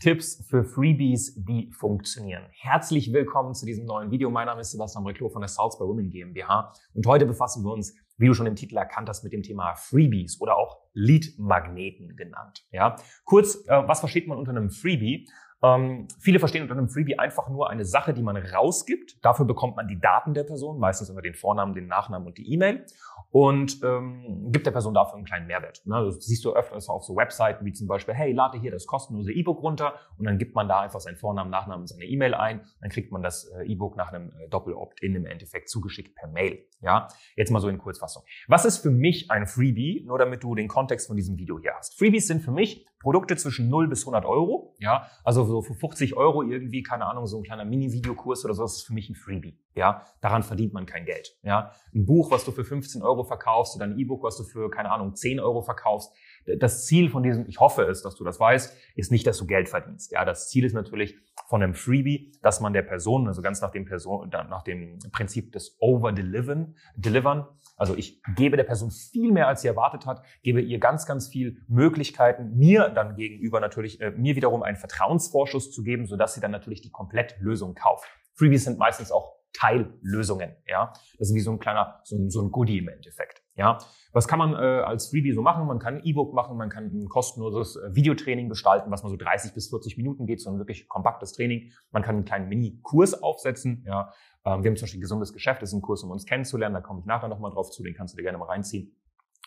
Tipps für Freebies, die funktionieren. Herzlich willkommen zu diesem neuen Video. Mein Name ist Sebastian Reclo von der by Women GmbH und heute befassen wir uns, wie du schon im Titel erkannt hast, mit dem Thema Freebies oder auch Lead-Magneten genannt. Ja, kurz, äh, was versteht man unter einem Freebie? Ähm, viele verstehen unter einem Freebie einfach nur eine Sache, die man rausgibt. Dafür bekommt man die Daten der Person, meistens immer den Vornamen, den Nachnamen und die E-Mail und ähm, gibt der Person dafür einen kleinen Mehrwert. Ne? Das siehst du öfters auf so Webseiten wie zum Beispiel, hey, lade hier das kostenlose E-Book runter und dann gibt man da einfach seinen Vornamen, Nachnamen, seine E-Mail ein, dann kriegt man das äh, E-Book nach einem äh, Doppel-Opt-in im Endeffekt zugeschickt per Mail. Ja, jetzt mal so in Kurzfassung. Was ist für mich ein Freebie? Nur damit du den Kontext von diesem Video hier hast. Freebies sind für mich Produkte zwischen 0 bis 100 Euro. Ja, also so für 50 Euro irgendwie, keine Ahnung, so ein kleiner Mini-Videokurs oder so, das ist für mich ein Freebie. Ja, daran verdient man kein Geld. Ja, ein Buch, was du für 15 Euro verkaufst oder ein E-Book, was du für, keine Ahnung, 10 Euro verkaufst. Das Ziel von diesem, ich hoffe es, dass du das weißt, ist nicht, dass du Geld verdienst. Ja, das Ziel ist natürlich von einem Freebie, dass man der Person, also ganz nach dem Person, nach dem Prinzip des Over-Delivern, delivern, also ich gebe der Person viel mehr, als sie erwartet hat, gebe ihr ganz, ganz viel Möglichkeiten, mir dann gegenüber natürlich, äh, mir wiederum einen Vertrauensvorschuss zu geben, sodass sie dann natürlich die Komplettlösung kauft. Freebies sind meistens auch Teillösungen. Ja, das ist wie so ein kleiner, so so ein Goodie im Endeffekt. Ja, was kann man äh, als Freebie so machen? Man kann ein E-Book machen, man kann ein kostenloses äh, Videotraining gestalten, was mal so 30 bis 40 Minuten geht, so ein wirklich kompaktes Training. Man kann einen kleinen Mini-Kurs aufsetzen. Ja, ähm, wir haben zum Beispiel gesundes Geschäft, das ist ein Kurs, um uns kennenzulernen. Da komme ich nachher nochmal drauf zu, den kannst du dir gerne mal reinziehen.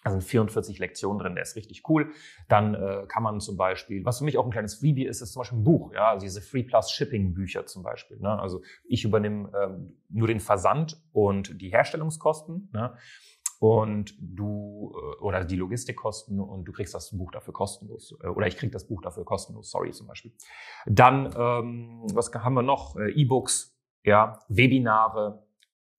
Da sind 44 Lektionen drin, der ist richtig cool. Dann äh, kann man zum Beispiel, was für mich auch ein kleines Freebie ist, ist zum Beispiel ein Buch, ja, also diese Free Plus Shipping Bücher zum Beispiel. Ne? Also ich übernehme ähm, nur den Versand und die Herstellungskosten. Ne? Und du äh, oder die Logistikkosten und du kriegst das Buch dafür kostenlos äh, oder ich krieg das Buch dafür kostenlos, sorry zum Beispiel. Dann ähm, was haben wir noch? Äh, E-Books, ja, Webinare,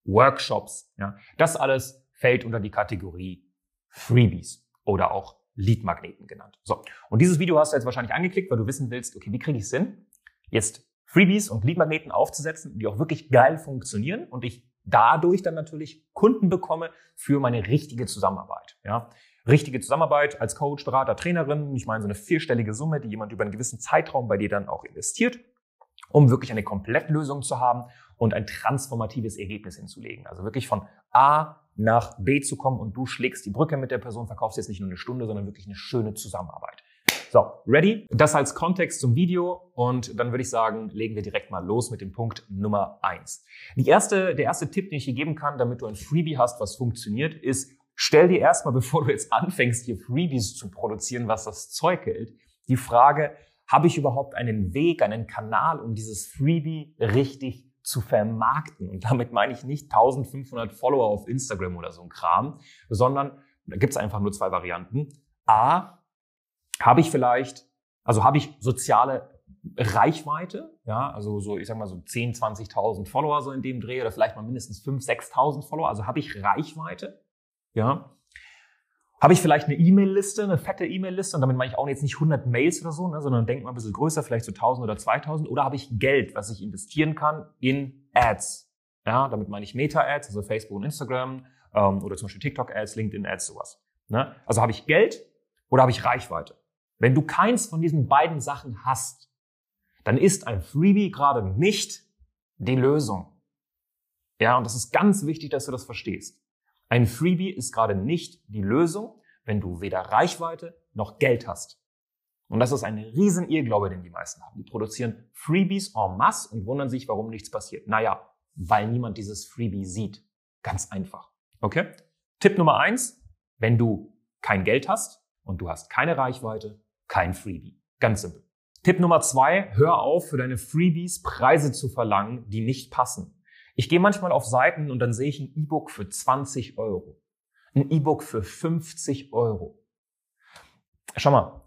Workshops, ja, das alles fällt unter die Kategorie Freebies oder auch Leadmagneten genannt. So, und dieses Video hast du jetzt wahrscheinlich angeklickt, weil du wissen willst, okay, wie kriege ich es hin, jetzt Freebies und Leadmagneten aufzusetzen, die auch wirklich geil funktionieren und ich dadurch dann natürlich Kunden bekomme für meine richtige Zusammenarbeit. Ja, richtige Zusammenarbeit als Coach, Berater, Trainerin. Ich meine so eine vierstellige Summe, die jemand über einen gewissen Zeitraum bei dir dann auch investiert, um wirklich eine Komplettlösung zu haben und ein transformatives Ergebnis hinzulegen. Also wirklich von A nach B zu kommen und du schlägst die Brücke mit der Person, verkaufst jetzt nicht nur eine Stunde, sondern wirklich eine schöne Zusammenarbeit. So, ready? Das als Kontext zum Video und dann würde ich sagen, legen wir direkt mal los mit dem Punkt Nummer eins. Die erste, der erste Tipp, den ich hier geben kann, damit du ein Freebie hast, was funktioniert, ist, stell dir erstmal, bevor du jetzt anfängst, hier Freebies zu produzieren, was das Zeug hält, die Frage, habe ich überhaupt einen Weg, einen Kanal, um dieses Freebie richtig zu vermarkten? Und damit meine ich nicht 1500 Follower auf Instagram oder so ein Kram, sondern da gibt es einfach nur zwei Varianten. A, habe ich vielleicht, also habe ich soziale Reichweite, ja, also so, ich sag mal so 10, 20.000 Follower so in dem Dreh oder vielleicht mal mindestens 5, 6.000 Follower, also habe ich Reichweite, ja. Habe ich vielleicht eine E-Mail-Liste, eine fette E-Mail-Liste und damit meine ich auch jetzt nicht 100 Mails oder so, ne, sondern denk mal ein bisschen größer, vielleicht so 1000 oder 2000 oder habe ich Geld, was ich investieren kann in Ads, ja, damit meine ich Meta-Ads, also Facebook und Instagram ähm, oder zum Beispiel TikTok-Ads, LinkedIn-Ads, sowas. Ne? Also habe ich Geld oder habe ich Reichweite? Wenn du keins von diesen beiden Sachen hast, dann ist ein Freebie gerade nicht die Lösung. Ja, und das ist ganz wichtig, dass du das verstehst. Ein Freebie ist gerade nicht die Lösung, wenn du weder Reichweite noch Geld hast. Und das ist ein riesen Irrglaube, den die meisten haben. Die produzieren Freebies en masse und wundern sich, warum nichts passiert. Naja, weil niemand dieses Freebie sieht. Ganz einfach. Okay? Tipp Nummer eins, wenn du kein Geld hast und du hast keine Reichweite, kein Freebie. Ganz simpel. Tipp Nummer zwei, hör auf, für deine Freebies Preise zu verlangen, die nicht passen. Ich gehe manchmal auf Seiten und dann sehe ich ein E-Book für 20 Euro. Ein E-Book für 50 Euro. Schau mal,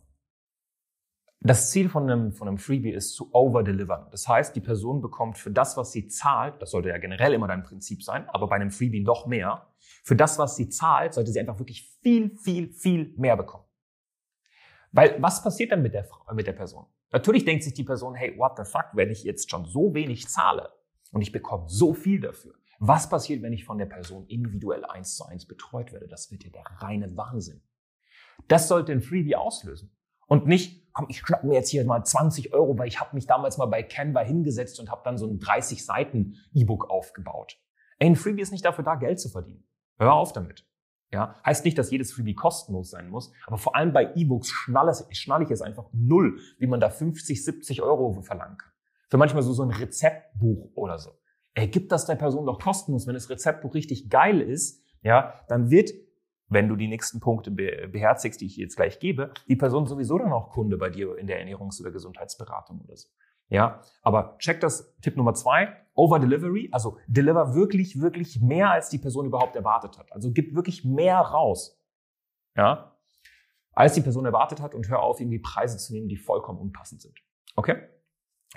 Das Ziel von einem, von einem Freebie ist zu over-delivern. Das heißt, die Person bekommt für das, was sie zahlt, das sollte ja generell immer dein Prinzip sein, aber bei einem Freebie noch mehr, für das, was sie zahlt, sollte sie einfach wirklich viel, viel, viel mehr bekommen. Weil was passiert dann mit der, mit der Person? Natürlich denkt sich die Person, hey, what the fuck, wenn ich jetzt schon so wenig zahle und ich bekomme so viel dafür, was passiert, wenn ich von der Person individuell eins zu eins betreut werde? Das wird ja der reine Wahnsinn. Das sollte ein Freebie auslösen. Und nicht, komm, ich schnapp mir jetzt hier mal 20 Euro, weil ich habe mich damals mal bei Canva hingesetzt und habe dann so ein 30 Seiten E-Book aufgebaut. Ein Freebie ist nicht dafür da, Geld zu verdienen. Hör auf damit. Ja, heißt nicht, dass jedes Freebie kostenlos sein muss, aber vor allem bei E-Books schnalle, ich es einfach null, wie man da 50, 70 Euro verlangen kann. Für manchmal so, so ein Rezeptbuch oder so. Ey, gibt das der Person doch kostenlos, wenn das Rezeptbuch richtig geil ist, ja, dann wird wenn du die nächsten Punkte beherzigst, die ich jetzt gleich gebe, die Person sowieso dann auch Kunde bei dir in der Ernährungs- oder Gesundheitsberatung oder so. Ja, aber check das Tipp Nummer zwei, Over Delivery, also deliver wirklich, wirklich mehr, als die Person überhaupt erwartet hat. Also gib wirklich mehr raus. Ja, als die Person erwartet hat und hör auf, irgendwie Preise zu nehmen, die vollkommen unpassend sind. Okay?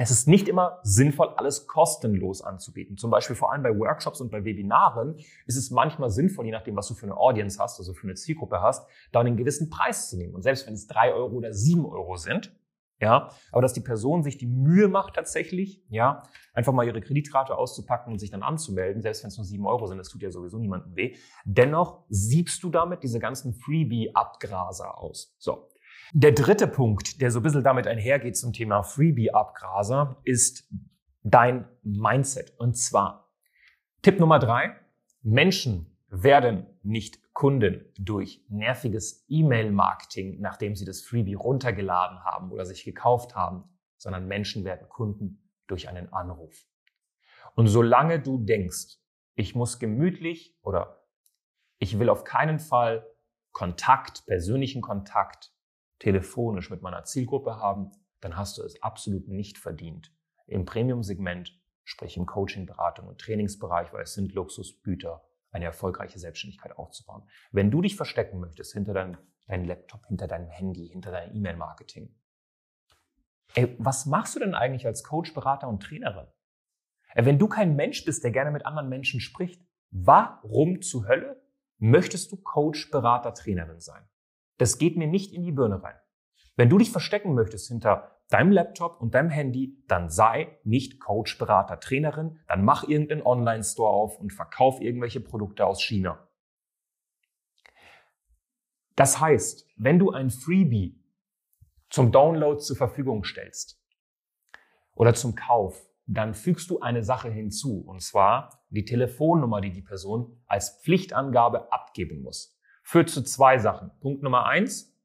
Es ist nicht immer sinnvoll, alles kostenlos anzubieten. Zum Beispiel vor allem bei Workshops und bei Webinaren ist es manchmal sinnvoll, je nachdem, was du für eine Audience hast, also für eine Zielgruppe hast, da einen gewissen Preis zu nehmen. Und selbst wenn es drei Euro oder sieben Euro sind, ja, aber dass die Person sich die Mühe macht tatsächlich, ja, einfach mal ihre Kreditrate auszupacken und sich dann anzumelden, selbst wenn es nur sieben Euro sind, das tut ja sowieso niemandem weh. Dennoch siebst du damit diese ganzen Freebie-Abgraser aus. So. Der dritte Punkt, der so ein bisschen damit einhergeht zum Thema Freebie-Abgraser, ist dein Mindset. Und zwar Tipp Nummer drei. Menschen werden nicht Kunden durch nerviges E-Mail-Marketing, nachdem sie das Freebie runtergeladen haben oder sich gekauft haben, sondern Menschen werden Kunden durch einen Anruf. Und solange du denkst, ich muss gemütlich oder ich will auf keinen Fall Kontakt, persönlichen Kontakt telefonisch mit meiner Zielgruppe haben, dann hast du es absolut nicht verdient. Im Premium-Segment, sprich im Coaching, Beratung und Trainingsbereich, weil es sind Luxusgüter, eine erfolgreiche Selbstständigkeit aufzubauen. Wenn du dich verstecken möchtest hinter deinem, deinem Laptop, hinter deinem Handy, hinter deinem E-Mail-Marketing, was machst du denn eigentlich als Coach, Berater und Trainerin? Ey, wenn du kein Mensch bist, der gerne mit anderen Menschen spricht, warum zur Hölle möchtest du Coach, Berater, Trainerin sein? Das geht mir nicht in die Birne rein. Wenn du dich verstecken möchtest hinter deinem Laptop und deinem Handy, dann sei nicht Coach, Berater, Trainerin, dann mach irgendeinen Online-Store auf und verkauf irgendwelche Produkte aus China. Das heißt, wenn du ein Freebie zum Download zur Verfügung stellst oder zum Kauf, dann fügst du eine Sache hinzu, und zwar die Telefonnummer, die die Person als Pflichtangabe abgeben muss führt zu zwei Sachen. Punkt Nummer eins.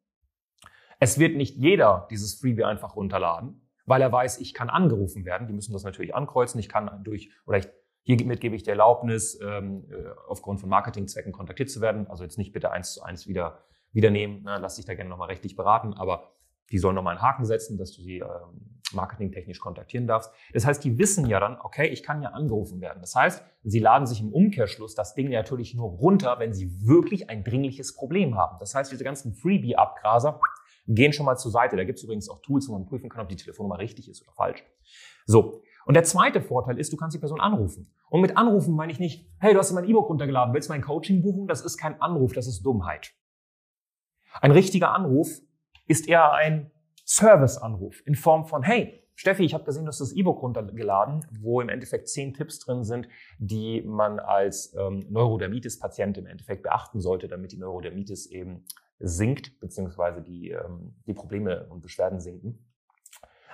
Es wird nicht jeder dieses Freebie einfach runterladen, weil er weiß, ich kann angerufen werden. Die müssen das natürlich ankreuzen. Ich kann durch, oder ich, hiermit gebe ich die Erlaubnis, ähm, äh, aufgrund von Marketingzwecken kontaktiert zu werden. Also jetzt nicht bitte eins zu eins wieder, wieder nehmen. Ne? Lass dich da gerne nochmal rechtlich beraten. Aber die sollen nochmal einen Haken setzen, dass du sie ähm, marketingtechnisch kontaktieren darfst. Das heißt, die wissen ja dann, okay, ich kann ja angerufen werden. Das heißt, sie laden sich im Umkehrschluss das Ding natürlich nur runter, wenn sie wirklich ein dringliches Problem haben. Das heißt, diese ganzen Freebie-Abgraser gehen schon mal zur Seite. Da gibt es übrigens auch Tools, wo man prüfen kann, ob die Telefonnummer richtig ist oder falsch. So. Und der zweite Vorteil ist, du kannst die Person anrufen. Und mit anrufen meine ich nicht, hey, du hast mein E-Book runtergeladen, willst mein Coaching buchen? Das ist kein Anruf, das ist Dummheit. Ein richtiger Anruf ist eher ein Serviceanruf in Form von, hey, Steffi, ich habe gesehen, du hast das E-Book runtergeladen, wo im Endeffekt zehn Tipps drin sind, die man als ähm, Neurodermitis-Patient im Endeffekt beachten sollte, damit die Neurodermitis eben sinkt, beziehungsweise die, ähm, die Probleme und Beschwerden sinken.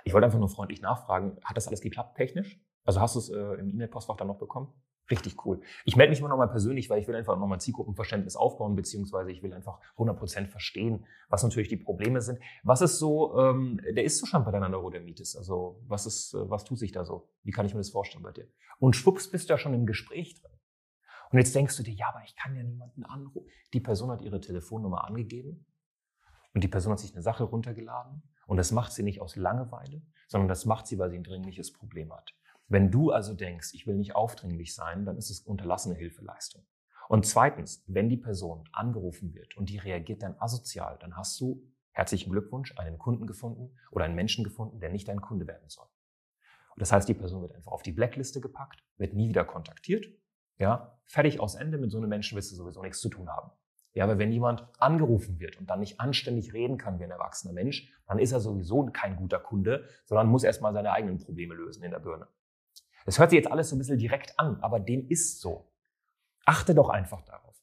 Ich wollte einfach nur freundlich nachfragen, hat das alles geklappt technisch? Also hast du es äh, im E-Mail-Postfach dann noch bekommen? Richtig cool. Ich melde mich immer nochmal persönlich, weil ich will einfach nochmal Zielgruppenverständnis aufbauen, beziehungsweise ich will einfach 100% verstehen, was natürlich die Probleme sind. Was ist so ähm, der Ist-Zustand bei deiner Neurodermitis? Also was ist, äh, was tut sich da so? Wie kann ich mir das vorstellen bei dir? Und schwupps bist du ja schon im Gespräch drin. Und jetzt denkst du dir, ja, aber ich kann ja niemanden anrufen. Die Person hat ihre Telefonnummer angegeben und die Person hat sich eine Sache runtergeladen und das macht sie nicht aus Langeweile, sondern das macht sie, weil sie ein dringliches Problem hat. Wenn du also denkst, ich will nicht aufdringlich sein, dann ist es unterlassene Hilfeleistung. Und zweitens, wenn die Person angerufen wird und die reagiert dann asozial, dann hast du Herzlichen Glückwunsch, einen Kunden gefunden oder einen Menschen gefunden, der nicht dein Kunde werden soll. Und das heißt, die Person wird einfach auf die Blackliste gepackt, wird nie wieder kontaktiert. Ja, fertig aus Ende, mit so einem Menschen willst du sowieso nichts zu tun haben. Ja, aber wenn jemand angerufen wird und dann nicht anständig reden kann wie ein erwachsener Mensch, dann ist er sowieso kein guter Kunde, sondern muss erstmal seine eigenen Probleme lösen in der Birne. Das hört sich jetzt alles so ein bisschen direkt an, aber dem ist so. Achte doch einfach darauf.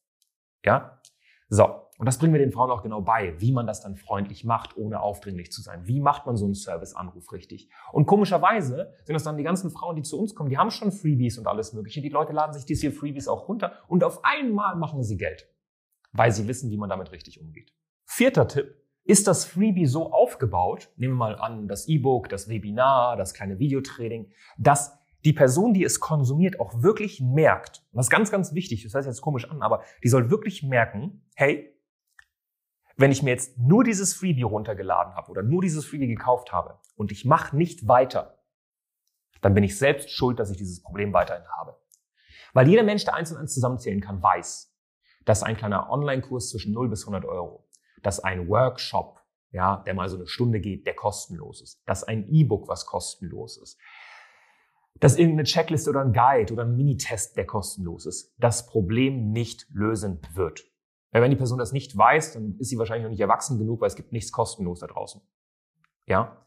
Ja? So. Und das bringen wir den Frauen auch genau bei, wie man das dann freundlich macht, ohne aufdringlich zu sein. Wie macht man so einen Serviceanruf richtig? Und komischerweise sind das dann die ganzen Frauen, die zu uns kommen, die haben schon Freebies und alles Mögliche. Die Leute laden sich diese Freebies auch runter und auf einmal machen sie Geld weil sie wissen, wie man damit richtig umgeht. Vierter Tipp. Ist das Freebie so aufgebaut, nehmen wir mal an, das E-Book, das Webinar, das kleine Videotraining, dass die Person, die es konsumiert, auch wirklich merkt, und das ist ganz, ganz wichtig, das heißt jetzt komisch an, aber die soll wirklich merken, hey, wenn ich mir jetzt nur dieses Freebie runtergeladen habe oder nur dieses Freebie gekauft habe und ich mache nicht weiter, dann bin ich selbst schuld, dass ich dieses Problem weiterhin habe. Weil jeder Mensch, der eins und eins zusammenzählen kann, weiß, dass ein kleiner Online-Kurs zwischen 0 bis 100 Euro, dass ein Workshop, ja, der mal so eine Stunde geht, der kostenlos ist, dass ein E-Book, was kostenlos ist, dass irgendeine Checkliste oder ein Guide oder ein Minitest, der kostenlos ist, das Problem nicht lösen wird. Weil wenn die Person das nicht weiß, dann ist sie wahrscheinlich noch nicht erwachsen genug, weil es gibt nichts kostenlos da draußen. Ja?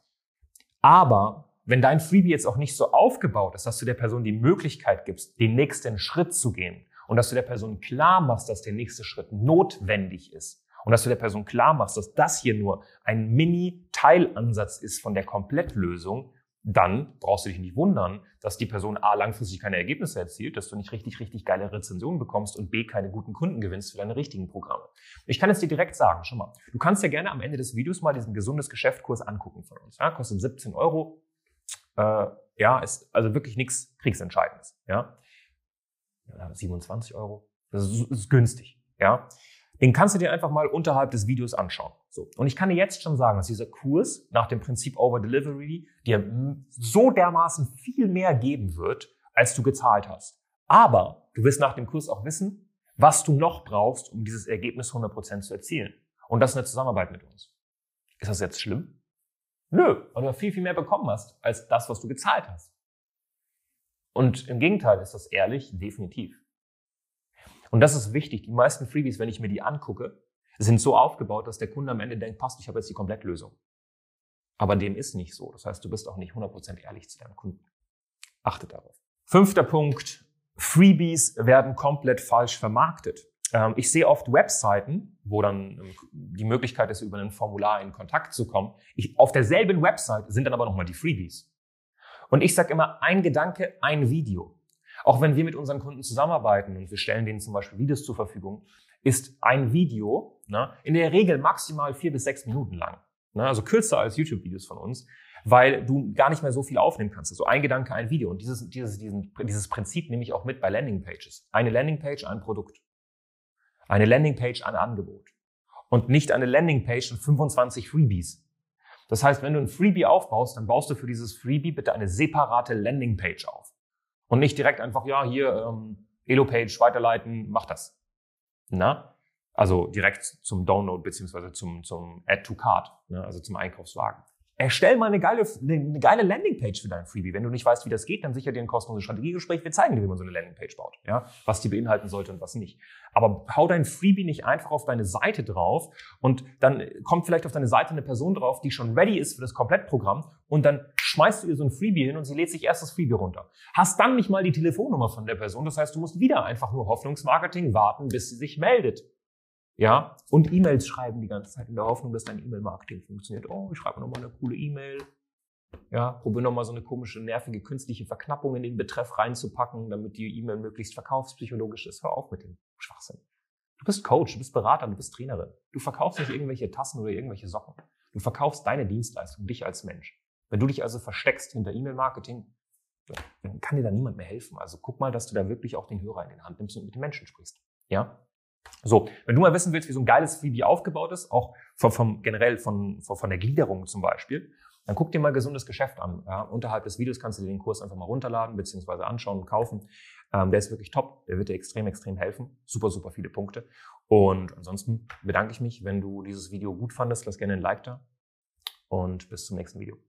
Aber wenn dein Freebie jetzt auch nicht so aufgebaut ist, dass du der Person die Möglichkeit gibst, den nächsten Schritt zu gehen, und dass du der Person klar machst, dass der nächste Schritt notwendig ist und dass du der Person klar machst, dass das hier nur ein Mini-Teilansatz ist von der Komplettlösung, dann brauchst du dich nicht wundern, dass die Person A langfristig keine Ergebnisse erzielt, dass du nicht richtig, richtig geile Rezensionen bekommst und B keine guten Kunden gewinnst für deine richtigen Programme. Ich kann es dir direkt sagen, schon mal. Du kannst dir gerne am Ende des Videos mal diesen gesundes Geschäftkurs angucken von uns. Ja, kostet 17 Euro. Äh, ja, ist also wirklich nichts Kriegsentscheidendes. Ja. 27 Euro. Das ist, ist günstig, ja. Den kannst du dir einfach mal unterhalb des Videos anschauen. So. Und ich kann dir jetzt schon sagen, dass dieser Kurs nach dem Prinzip Over Delivery dir so dermaßen viel mehr geben wird, als du gezahlt hast. Aber du wirst nach dem Kurs auch wissen, was du noch brauchst, um dieses Ergebnis 100% zu erzielen. Und das ist eine Zusammenarbeit mit uns. Ist das jetzt schlimm? Nö, weil du viel, viel mehr bekommen hast, als das, was du gezahlt hast. Und im Gegenteil ist das ehrlich, definitiv. Und das ist wichtig. Die meisten Freebies, wenn ich mir die angucke, sind so aufgebaut, dass der Kunde am Ende denkt, passt, ich habe jetzt die Komplettlösung. Aber dem ist nicht so. Das heißt, du bist auch nicht 100% ehrlich zu deinem Kunden. Achte darauf. Fünfter Punkt. Freebies werden komplett falsch vermarktet. Ähm, ich sehe oft Webseiten, wo dann ähm, die Möglichkeit ist, über ein Formular in Kontakt zu kommen. Ich, auf derselben Website sind dann aber nochmal die Freebies. Und ich sage immer, ein Gedanke, ein Video. Auch wenn wir mit unseren Kunden zusammenarbeiten und wir stellen denen zum Beispiel Videos zur Verfügung, ist ein Video ne, in der Regel maximal vier bis sechs Minuten lang. Ne, also kürzer als YouTube-Videos von uns, weil du gar nicht mehr so viel aufnehmen kannst. Also ein Gedanke, ein Video. Und dieses, dieses, diesen, dieses Prinzip nehme ich auch mit bei Landingpages. Eine Landingpage, ein Produkt. Eine Landingpage, ein Angebot. Und nicht eine Landingpage und 25 Freebies. Das heißt, wenn du ein Freebie aufbaust, dann baust du für dieses Freebie bitte eine separate Landingpage auf. Und nicht direkt einfach, ja, hier, ähm, Elo-Page weiterleiten, mach das. Na? Also direkt zum Download beziehungsweise zum, zum Add to Cart, ne? also zum Einkaufswagen. Erstell mal eine geile, eine geile Landingpage für dein Freebie. Wenn du nicht weißt, wie das geht, dann sicher dir ein kostenloses Strategiegespräch. Wir zeigen dir, wie man so eine Landingpage baut, ja, was die beinhalten sollte und was nicht. Aber hau dein Freebie nicht einfach auf deine Seite drauf und dann kommt vielleicht auf deine Seite eine Person drauf, die schon ready ist für das Komplettprogramm und dann schmeißt du ihr so ein Freebie hin und sie lädt sich erst das Freebie runter. Hast dann nicht mal die Telefonnummer von der Person. Das heißt, du musst wieder einfach nur Hoffnungsmarketing warten, bis sie sich meldet. Ja, und E-Mails schreiben die ganze Zeit in der Hoffnung, dass dein E-Mail-Marketing funktioniert. Oh, ich schreibe nochmal eine coole E-Mail. Ja, probiere nochmal so eine komische, nervige, künstliche Verknappung in den Betreff reinzupacken, damit die E-Mail möglichst verkaufspsychologisch ist. Hör auf mit dem Schwachsinn. Du bist Coach, du bist Berater, du bist Trainerin. Du verkaufst nicht irgendwelche Tassen oder irgendwelche Socken. Du verkaufst deine Dienstleistung, dich als Mensch. Wenn du dich also versteckst hinter E-Mail-Marketing, dann kann dir da niemand mehr helfen. Also guck mal, dass du da wirklich auch den Hörer in den Hand nimmst und mit den Menschen sprichst. Ja? So, wenn du mal wissen willst, wie so ein geiles Freebie aufgebaut ist, auch vom, vom generell von, von, von der Gliederung zum Beispiel, dann guck dir mal gesundes Geschäft an. Ja, unterhalb des Videos kannst du dir den Kurs einfach mal runterladen, beziehungsweise anschauen und kaufen. Ähm, der ist wirklich top. Der wird dir extrem, extrem helfen. Super, super viele Punkte. Und ansonsten bedanke ich mich, wenn du dieses Video gut fandest. Lass gerne ein Like da. Und bis zum nächsten Video.